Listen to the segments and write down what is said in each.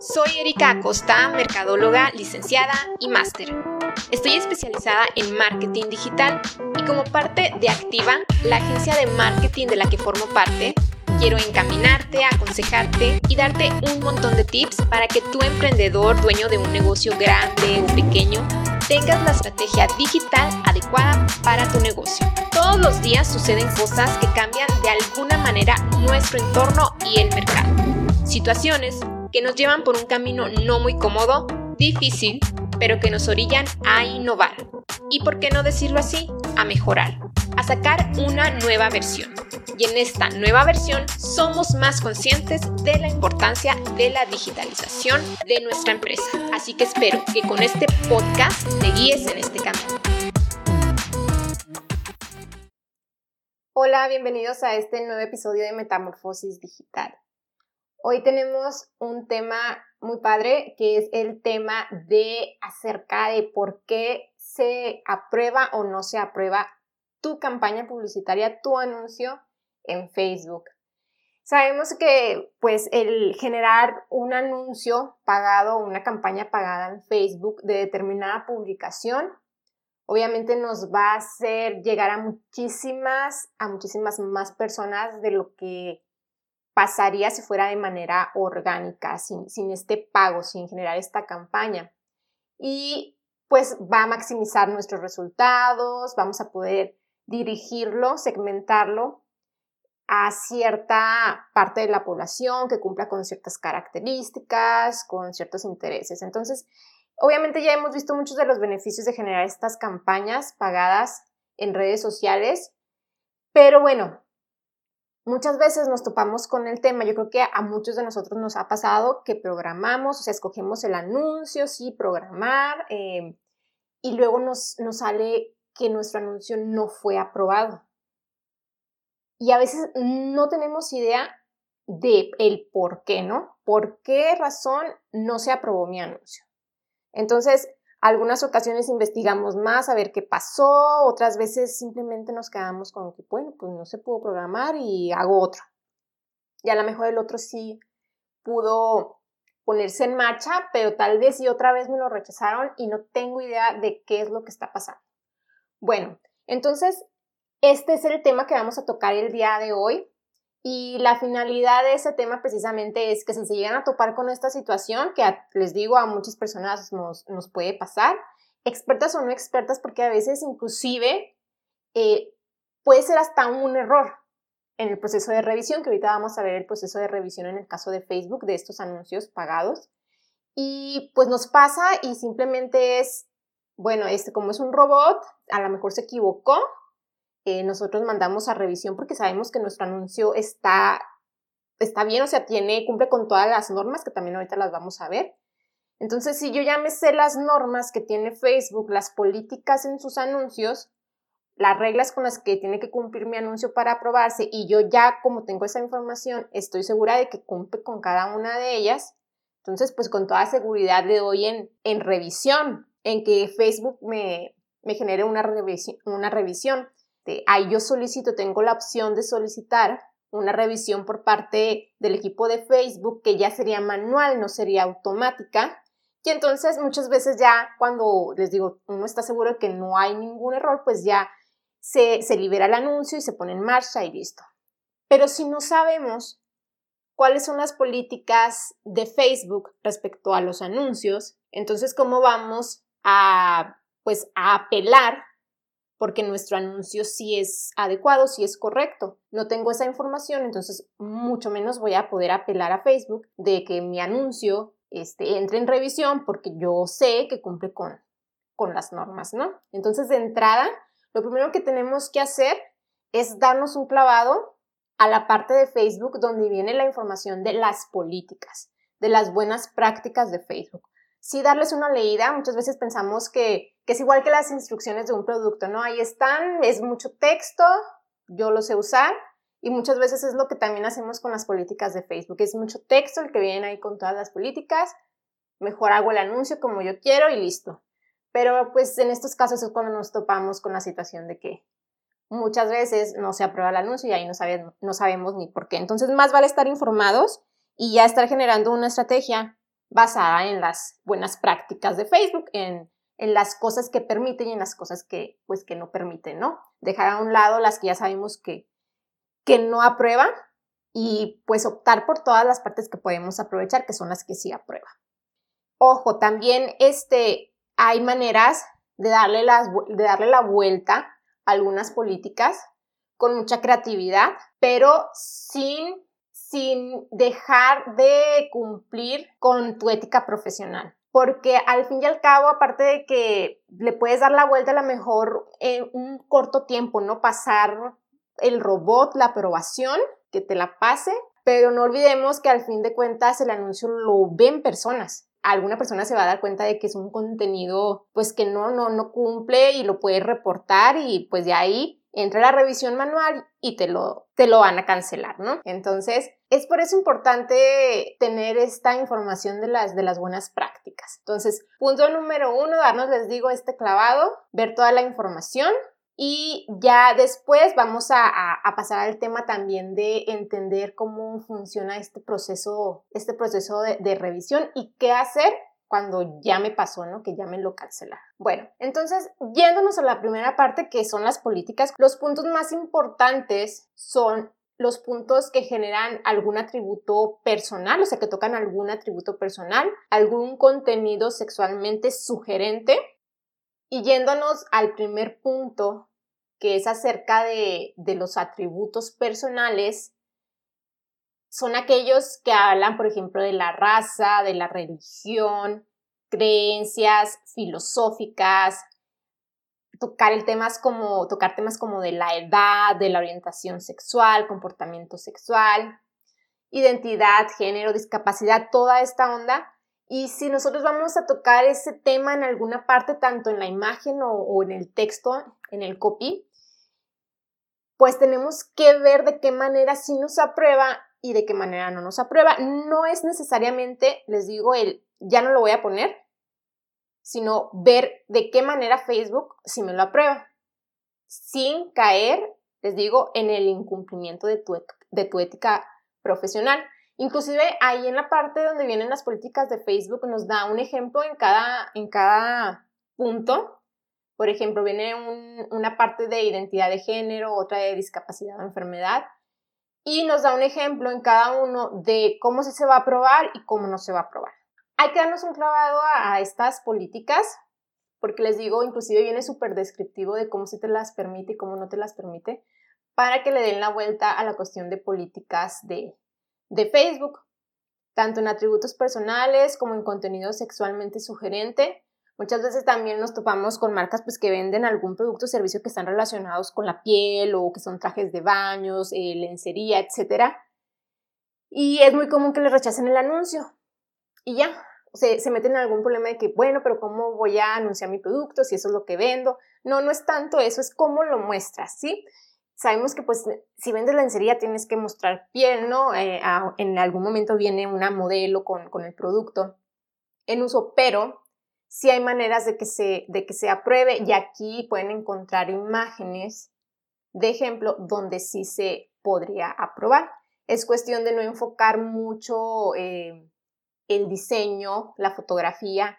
Soy Erika Acosta, mercadóloga, licenciada y máster. Estoy especializada en marketing digital y como parte de Activa, la agencia de marketing de la que formo parte, quiero encaminarte, aconsejarte y darte un montón de tips para que tu emprendedor, dueño de un negocio grande o pequeño, tengas la estrategia digital adecuada para tu negocio. Todos los días suceden cosas que cambian de alguna manera nuestro entorno y el mercado. Situaciones que nos llevan por un camino no muy cómodo, difícil, pero que nos orillan a innovar. Y por qué no decirlo así, a mejorar, a sacar una nueva versión. Y en esta nueva versión somos más conscientes de la importancia de la digitalización de nuestra empresa. Así que espero que con este podcast te guíes en este camino. Hola, bienvenidos a este nuevo episodio de Metamorfosis Digital. Hoy tenemos un tema muy padre que es el tema de acerca de por qué se aprueba o no se aprueba tu campaña publicitaria, tu anuncio en Facebook. Sabemos que pues el generar un anuncio pagado, una campaña pagada en Facebook de determinada publicación, obviamente nos va a hacer llegar a muchísimas, a muchísimas más personas de lo que pasaría si fuera de manera orgánica, sin, sin este pago, sin generar esta campaña. Y pues va a maximizar nuestros resultados, vamos a poder dirigirlo, segmentarlo a cierta parte de la población que cumpla con ciertas características, con ciertos intereses. Entonces, obviamente ya hemos visto muchos de los beneficios de generar estas campañas pagadas en redes sociales, pero bueno, Muchas veces nos topamos con el tema, yo creo que a muchos de nosotros nos ha pasado que programamos, o sea, escogemos el anuncio, sí, programar, em, y luego nos, nos sale que nuestro anuncio no fue aprobado. Y a veces no tenemos idea de el por qué, ¿no? ¿Por qué razón no se aprobó mi anuncio? Entonces, algunas ocasiones investigamos más a ver qué pasó, otras veces simplemente nos quedamos con que, bueno, pues no se pudo programar y hago otro. Y a lo mejor el otro sí pudo ponerse en marcha, pero tal vez y otra vez me lo rechazaron y no tengo idea de qué es lo que está pasando. Bueno, entonces este es el tema que vamos a tocar el día de hoy. Y la finalidad de ese tema precisamente es que si se llegan a topar con esta situación, que les digo a muchas personas nos, puede pasar, expertas o no expertas, porque a veces inclusive eh, puede ser hasta un error en el proceso de revisión, que ahorita vamos a ver el proceso de revisión en el caso de Facebook de estos anuncios pagados. Y pues nos pasa y simplemente es, bueno, este como es un robot, a lo mejor se equivocó eh, nosotros mandamos a revisión porque sabemos que nuestro anuncio está, está bien, o sea, tiene, cumple con todas las normas que también ahorita las vamos a ver. Entonces, si yo ya me sé las normas que tiene Facebook, las políticas en sus anuncios, las reglas con las que tiene que cumplir mi anuncio para aprobarse y yo ya como tengo esa información, estoy segura de que cumple con cada una de ellas, entonces pues con toda seguridad le doy en, en revisión, en que Facebook me, me genere una, revisión, una revisión. Este, ahí yo solicito, tengo la opción de solicitar una revisión por parte del equipo de Facebook que ya sería manual, no sería automática. Y entonces muchas veces ya cuando les digo, uno está seguro de que no hay ningún error, pues ya se, se libera el anuncio y se pone en marcha y listo. Pero si no sabemos cuáles son las políticas de Facebook respecto a los anuncios, entonces cómo vamos a pues a apelar porque nuestro anuncio sí es adecuado, sí es correcto. No tengo esa información, entonces mucho menos voy a poder apelar a Facebook de que mi anuncio este, entre en revisión porque yo sé que cumple con, con las normas, ¿no? Entonces, de entrada, lo primero que tenemos que hacer es darnos un clavado a la parte de Facebook donde viene la información de las políticas, de las buenas prácticas de Facebook sí darles una leída. Muchas veces pensamos que, es igual que las instrucciones de un producto, ¿no? Ahí están, es mucho texto, yo lo sé usar. Y muchas veces es lo que también hacemos con las políticas de Facebook. Es mucho texto el que viene ahí con todas las políticas. Mejor hago el anuncio como yo quiero y listo. Pero pues en estos casos es cuando nos topamos con la situación de que muchas veces no se aprueba el anuncio y ahí no, no sabemos ni por qué. Entonces más vale estar informados y ya estar generando una estrategia basada en las buenas prácticas de Facebook, en, en las cosas que permiten y en las cosas que, pues, que no permiten, ¿no? Dejar a un lado las que ya sabemos que, que no aprueban y pues optar por todas las partes que podemos aprovechar, que son las que sí aprueba. Ojo, también este, hay maneras de darle, las, de darle la vuelta a algunas políticas con mucha creatividad, pero sin, sin dejar de cumplir con tu ética profesional. Porque al fin y al cabo, aparte de que le puedes dar la vuelta a lo mejor en un corto tiempo, ¿no? Pasar el robot, la aprobación, que te la pase, pero no olvidemos que al fin de cuentas el anuncio lo ven personas. Alguna persona se va a dar cuenta de que es un contenido pues que no, no, no cumple y lo puedes reportar y pues de ahí entra la revisión manual y te lo, te lo van a cancelar, ¿no? Entonces, es por eso importante tener esta información de las, de las buenas prácticas. Entonces, punto número uno, darnos, les digo, este clavado, ver toda la información, y ya después vamos a, pasar al tema también de entender cómo funciona este proceso, este proceso de, revisión y qué hacer cuando ya me pasó, ¿no? Que ya me lo cancelaron. Bueno, entonces, yéndonos a la primera parte, que son las políticas, los puntos más importantes son los puntos que generan algún atributo personal, o sea, que tocan algún atributo personal, algún contenido sexualmente sugerente. Y yéndonos al primer punto, que es acerca de, los atributos personales, son aquellos que hablan, por ejemplo, de la raza, de la religión, creencias filosóficas, tocar el temas como, tocar temas como de la edad, de la orientación sexual, comportamiento sexual, identidad, género, discapacidad, toda esta onda. Y si nosotros vamos a tocar ese tema en alguna parte, tanto en la imagen o, o en el texto, en el copy, pues tenemos que ver de qué manera sí nos aprueba y de qué manera no nos aprueba. No es necesariamente, les digo, el ya no lo voy a poner, sino ver de qué manera Facebook sí me lo aprueba, sin caer, les digo, en el incumplimiento de tu, de tu ética profesional. Inclusive ahí en la parte donde vienen las políticas de Facebook nos da un ejemplo en cada, en cada punto por ejemplo, viene una parte de identidad de género, otra de discapacidad o enfermedad, y nos da un ejemplo en cada uno de cómo se va a aprobar y cómo no se va a aprobar. Hay que darnos un clavado a, estas políticas, porque les digo, inclusive viene súper descriptivo de cómo se te las permite y cómo no te las permite, para que le den la vuelta a la cuestión de políticas de, de Facebook, tanto en atributos personales como en contenido sexualmente sugerente, Muchas veces también nos topamos con marcas pues, que venden algún producto o servicio que están relacionados con la piel o que son trajes de baños, eh, lencería, etc. Y es muy común que les rechacen el anuncio. Y ya, se, se meten en algún problema de que, bueno, pero ¿cómo voy a anunciar mi producto si eso es lo que vendo? No, no es tanto eso, es cómo lo muestras, ¿sí? Sabemos que pues si vendes lencería tienes que mostrar piel, ¿no? Eh, en algún momento viene una modelo con, con el producto en uso, pero si hay maneras de que, se, de que se apruebe y aquí pueden encontrar imágenes de ejemplo donde sí se podría aprobar. Es cuestión de no enfocar mucho eh, el diseño, la fotografía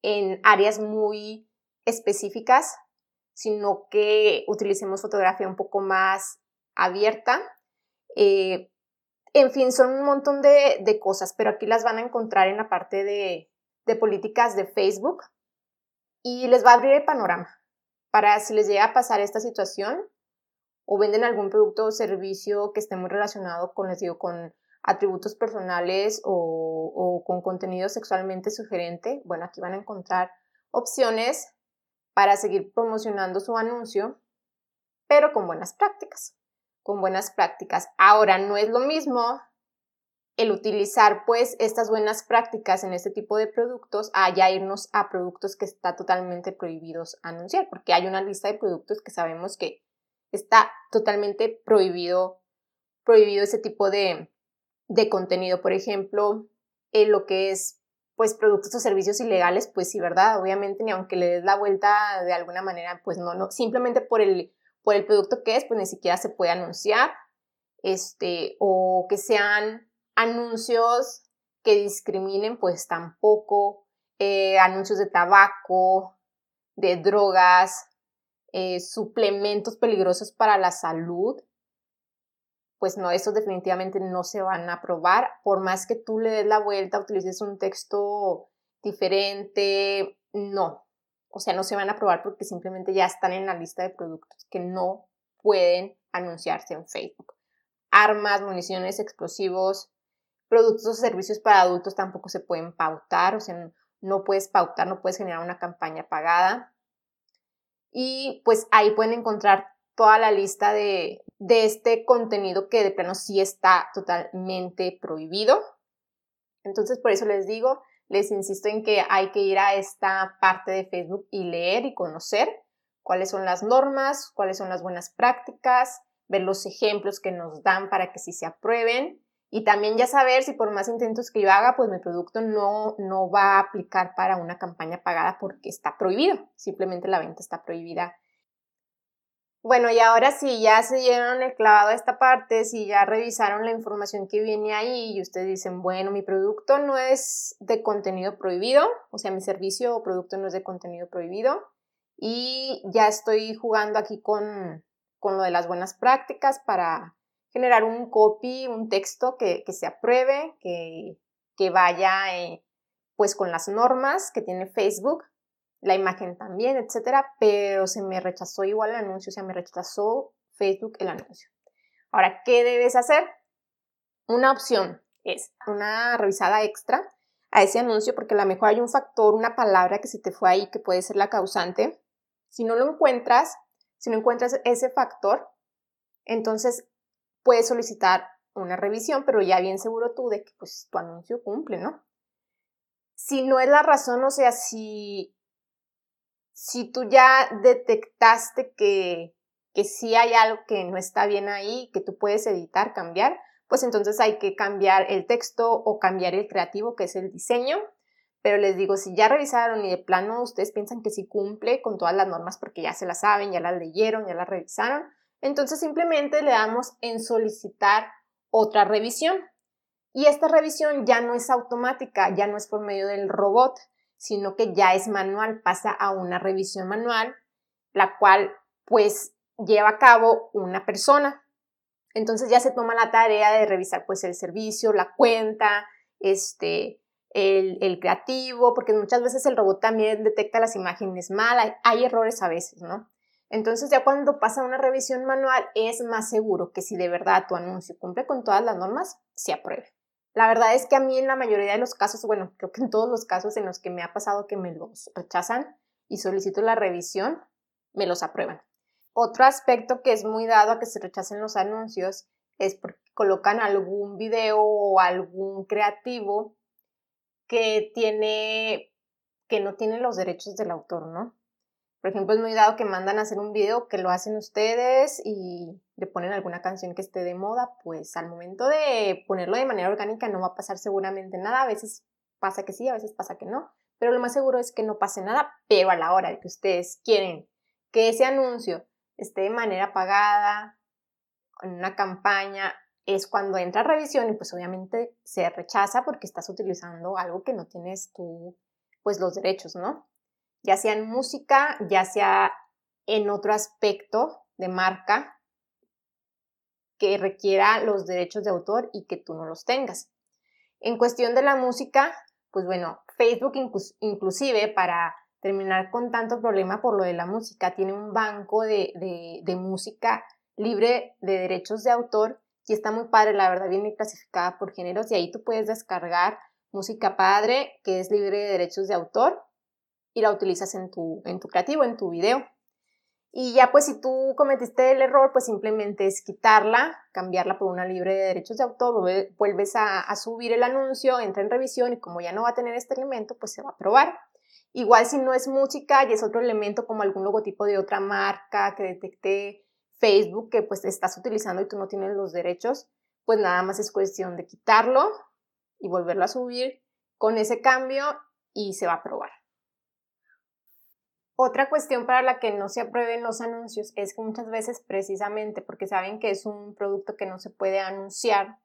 en áreas muy específicas, sino que utilicemos fotografía un poco más abierta. Eh, en fin, son un montón de, de, cosas, pero aquí las van a encontrar en la parte de, de políticas de Facebook y les va a abrir el panorama para si les llega a pasar esta situación o venden algún producto o servicio que esté muy relacionado con, les digo, con atributos personales o, o con contenido sexualmente sugerente, bueno, aquí van a encontrar opciones para seguir promocionando su anuncio, pero con buenas prácticas, con buenas prácticas. Ahora, no es lo mismo el utilizar pues estas buenas prácticas en este tipo de productos a ya irnos a productos que está totalmente prohibidos anunciar, porque hay una lista de productos que sabemos que está totalmente prohibido, prohibido ese tipo de, de contenido. Por ejemplo, en lo que es pues productos o servicios ilegales, pues sí, ¿verdad? Obviamente, ni aunque le des la vuelta de alguna manera, pues no, no, simplemente por el, por el producto que es, pues ni siquiera se puede anunciar, este, o que sean anuncios que discriminen, pues tampoco. Eh, anuncios de tabaco, de drogas, eh, suplementos peligrosos para la salud, pues no, estos definitivamente no se van a aprobar, por más que tú le des la vuelta, utilices un texto diferente, no, o sea, no se van a aprobar porque simplemente ya están en la lista de productos que no pueden anunciarse en Facebook. Armas, municiones, explosivos, productos o servicios para adultos tampoco se pueden pautar, o sea, no puedes pautar, no puedes generar una campaña pagada. Y pues ahí pueden encontrar toda la lista de, de este contenido que de plano sí está totalmente prohibido. Entonces, por eso les digo, les insisto en que hay que ir a esta parte de Facebook y leer y conocer cuáles son las normas, cuáles son las buenas prácticas, ver los ejemplos que nos dan para que sí se aprueben y también ya saber si por más intentos que yo haga, pues mi producto no, no va a aplicar para una campaña pagada porque está prohibido, simplemente la venta está prohibida. Bueno, y ahora sí, ya se dieron el clavado a esta parte, si ya revisaron la información que viene ahí y ustedes dicen, bueno, mi producto no es de contenido prohibido, o sea, mi servicio o producto no es de contenido prohibido y ya estoy jugando aquí con, con lo de las buenas prácticas para generar un copy, un texto que, que se apruebe, que, que vaya eh, pues con las normas que tiene Facebook la imagen también, etcétera, pero se me rechazó igual el anuncio, o sea, me rechazó Facebook el anuncio. Ahora, ¿qué debes hacer? Una opción es una revisada extra a ese anuncio porque a lo mejor hay un factor, una palabra que se te fue ahí que puede ser la causante. Si no lo encuentras, si no encuentras ese factor, entonces puedes solicitar una revisión, pero ya bien seguro tú de que pues tu anuncio cumple, ¿no? Si no es la razón, o sea, si si tú ya detectaste que, que sí hay algo que no está bien ahí, que tú puedes editar, cambiar, pues entonces hay que cambiar el texto o cambiar el creativo, que es el diseño. Pero les digo, si ya revisaron y de plano ustedes piensan que sí cumple con todas las normas porque ya se las saben, ya las leyeron, ya las revisaron, entonces simplemente le damos en solicitar otra revisión. Y esta revisión ya no es automática, ya no es por medio del robot, sino que ya es manual, pasa a una revisión manual, la cual pues lleva a cabo una persona. Entonces ya se toma la tarea de revisar pues el servicio, la cuenta, este, el, el creativo, porque muchas veces el robot también detecta las imágenes mal, hay, hay errores a veces, ¿no? Entonces ya cuando pasa una revisión manual es más seguro que si de verdad tu anuncio cumple con todas las normas, se apruebe. La verdad es que a mí en la mayoría de los casos, bueno, creo que en todos los casos en los que me ha pasado que me los rechazan y solicito la revisión, me los aprueban. Otro aspecto que es muy dado a que se rechacen los anuncios es porque colocan algún video o algún creativo que tiene que no tiene los derechos del autor, ¿no? Por ejemplo, es muy dado que mandan a hacer un video que lo hacen ustedes y le ponen alguna canción que esté de moda, pues al momento de ponerlo de manera orgánica no va a pasar seguramente nada. A veces pasa que sí, a veces pasa que no. Pero lo más seguro es que no pase nada, pero a la hora de que ustedes quieren que ese anuncio esté de manera pagada, en una campaña, es cuando entra revisión y pues obviamente se rechaza porque estás utilizando algo que no tienes tú, pues los derechos, ¿no? Ya sea en música, ya sea en otro aspecto de marca que requiera los derechos de autor y que tú no los tengas. En cuestión de la música, pues bueno, Facebook inclusive para terminar con tanto problema por lo de la música, tiene un banco de, de música libre de derechos de autor y está muy padre, la verdad, viene clasificada por géneros y ahí tú puedes descargar música padre que es libre de derechos de autor y la utilizas en tu, en tu creativo, en tu video. Y ya pues si tú cometiste el error, pues simplemente es quitarla, cambiarla por una libre de derechos de autor, vuelves a, a, subir el anuncio, entra en revisión y como ya no va a tener este elemento, pues se va a probar. Igual si no es música y es otro elemento como algún logotipo de otra marca que detecte Facebook que pues estás utilizando y tú no tienes los derechos, pues nada más es cuestión de quitarlo y volverlo a subir con ese cambio y se va a probar. Otra cuestión para la que no se aprueben los anuncios es que muchas veces precisamente porque saben que es un producto que no se puede anunciar,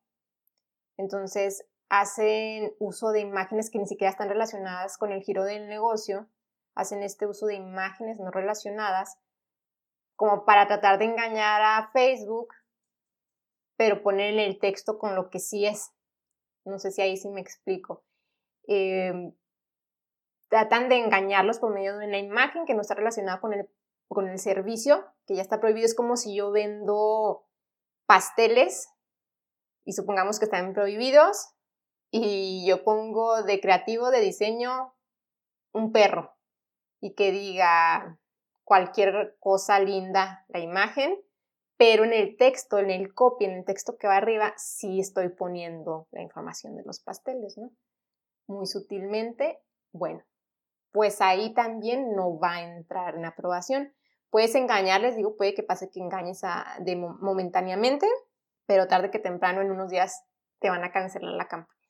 entonces hacen uso de imágenes que ni siquiera están relacionadas con el giro del negocio, hacen este uso de imágenes no relacionadas como para tratar de engañar a Facebook, pero poner el texto con lo que sí es. No sé si ahí sí me explico. Em, tratan de engañarlos por medio de una imagen que no está relacionada con el, con el servicio, que ya está prohibido. Es como si yo vendo pasteles y supongamos que están prohibidos y yo pongo de creativo, de diseño, un perro y que diga cualquier cosa linda la imagen, pero en el texto, en el copy, en el texto que va arriba, sí estoy poniendo la información de los pasteles, ¿no? Muy sutilmente, bueno, pues ahí también no va a entrar en aprobación. Puedes engañarles, digo, puede que pase que engañes a, de, momentáneamente, pero tarde que temprano, en unos días, te van a cancelar la campaña.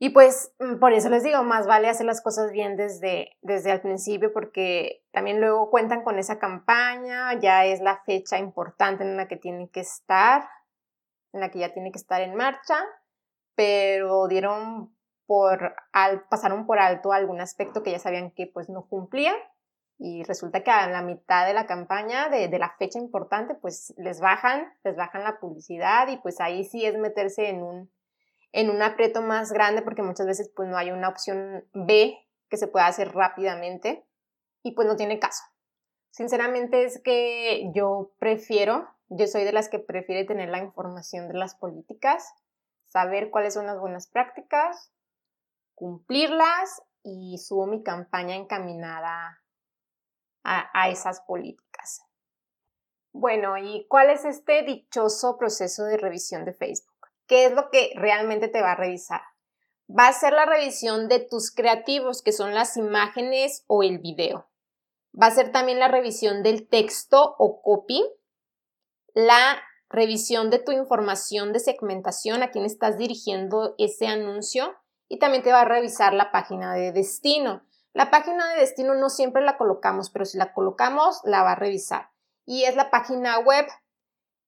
Y pues mm, por eso les digo, más vale hacer las cosas bien desde, desde el principio porque también luego cuentan con esa campaña, ya es la fecha importante en la que tiene que estar, en la que ya tiene que estar en marcha, pero dieron por, al, pasaron por alto algún aspecto que ya sabían que pues no cumplía y resulta que a la mitad de la campaña, de, de la fecha importante, pues les bajan, les bajan la publicidad y pues ahí sí es meterse en un en un aprieto más grande porque muchas veces pues no hay una opción B que se pueda hacer rápidamente y pues no tiene caso. Sinceramente es que yo prefiero, yo soy de las que prefiere tener la información de las políticas, saber cuáles son las buenas prácticas, cumplirlas y subo mi campaña encaminada a, esas políticas. Bueno, ¿y cuál es este dichoso proceso de revisión de Facebook? ¿Qué es lo que realmente te va a revisar? Va a ser la revisión de tus creativos, que son las imágenes o el video. Va a ser también la revisión del texto o copy, la revisión de tu información de segmentación, a quién estás dirigiendo ese anuncio y también te va a revisar la página de destino. La página de destino no siempre la colocamos, pero si la colocamos, la va a revisar. Y es la página web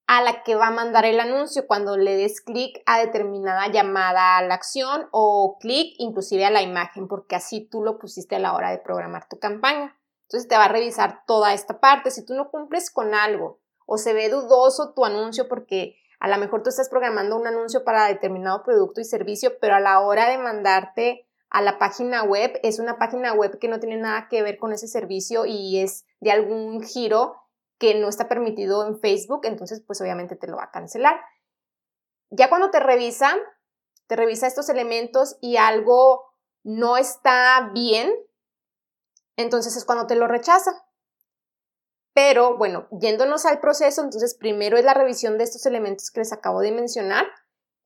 a la que va a mandar el anuncio cuando le des clic a determinada llamada a la acción o clic inclusive a la imagen, porque así tú lo pusiste a la hora de programar tu campaña. Entonces te va a revisar toda esta parte. Si tú no cumples con algo o se ve dudoso tu anuncio porque a lo mejor tú estás programando un anuncio para determinado producto y servicio, pero a la hora de mandarte a la página web es una página web que no tiene nada que ver con ese servicio y es de algún giro que no está permitido en Facebook, entonces pues obviamente te lo va a cancelar. Ya cuando te revisa, te revisa estos elementos y algo no está bien, entonces es cuando te lo rechaza. Pero bueno, yéndonos al proceso, entonces primero es la revisión de estos elementos que les acabo de mencionar.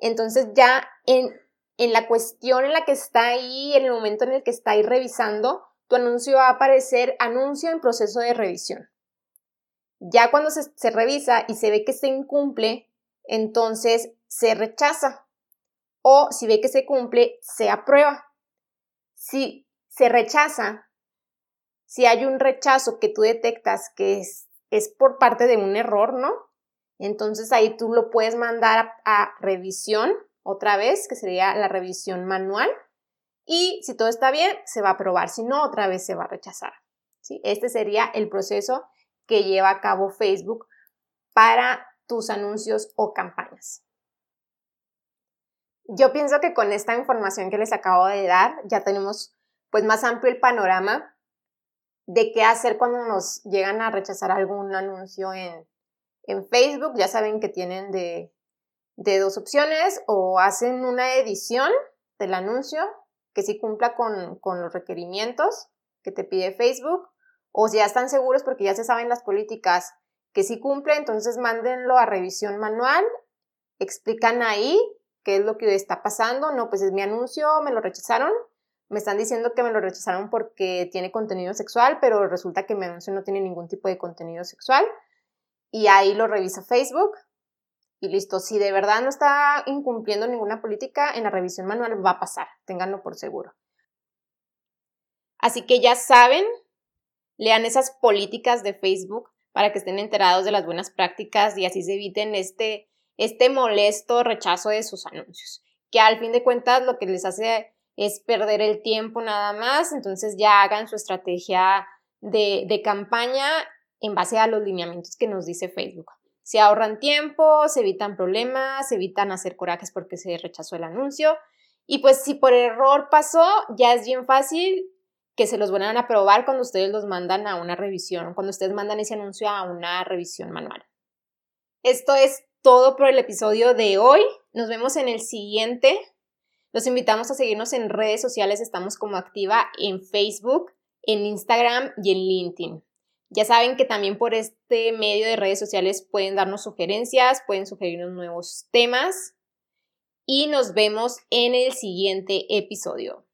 Entonces ya en, en la cuestión en la que está ahí, en el momento en el que está ahí revisando, tu anuncio va a aparecer anuncio en proceso de revisión. Ya cuando se, revisa y se ve que se incumple, entonces se rechaza. O si ve que se cumple, se aprueba. Si se rechaza, si hay un rechazo que tú detectas que es, es por parte de un error, ¿no? Entonces ahí tú lo puedes mandar a, revisión otra vez, que sería la revisión manual. Y si todo está bien, se va a aprobar. Si no, otra vez se va a rechazar. ¿sí? Este sería el proceso que lleva a cabo Facebook para tus anuncios o campañas. Yo pienso que con esta información que les acabo de dar ya tenemos pues más amplio el panorama de qué hacer cuando nos llegan a rechazar algún anuncio en, en Facebook. Ya saben que tienen de, de dos opciones o hacen una edición del anuncio que sí cumpla con, con los requerimientos que te pide Facebook o si ya están seguros porque ya se saben las políticas que sí cumple, entonces mándenlo a revisión manual, explican ahí qué es lo que está pasando, no, pues es mi anuncio, me lo rechazaron, me están diciendo que me lo rechazaron porque tiene contenido sexual, pero resulta que mi anuncio no tiene ningún tipo de contenido sexual y ahí lo revisa Facebook y listo, si de verdad no está incumpliendo ninguna política, en la revisión manual va a pasar, ténganlo por seguro. Así que ya saben lean esas políticas de Facebook para que estén enterados de las buenas prácticas y así se eviten este, este molesto rechazo de sus anuncios. que al fin de cuentas lo que les hace es perder el tiempo nada más, entonces ya hagan su estrategia de, de campaña en base a los lineamientos que nos dice Facebook. Se ahorran tiempo, se evitan problemas, se evitan hacer corajes porque se rechazó el anuncio. Y pues si por error pasó, ya es bien fácil que se los vuelvan a probar cuando ustedes los mandan a una revisión, cuando ustedes mandan ese anuncio a una revisión manual. Esto es todo por el episodio de hoy. Nos vemos en el siguiente. Los invitamos a seguirnos en redes sociales. Estamos como activa en Facebook, en Instagram y en LinkedIn. Ya saben que también por este medio de redes sociales pueden darnos sugerencias, pueden sugerirnos nuevos temas y nos vemos en el siguiente episodio.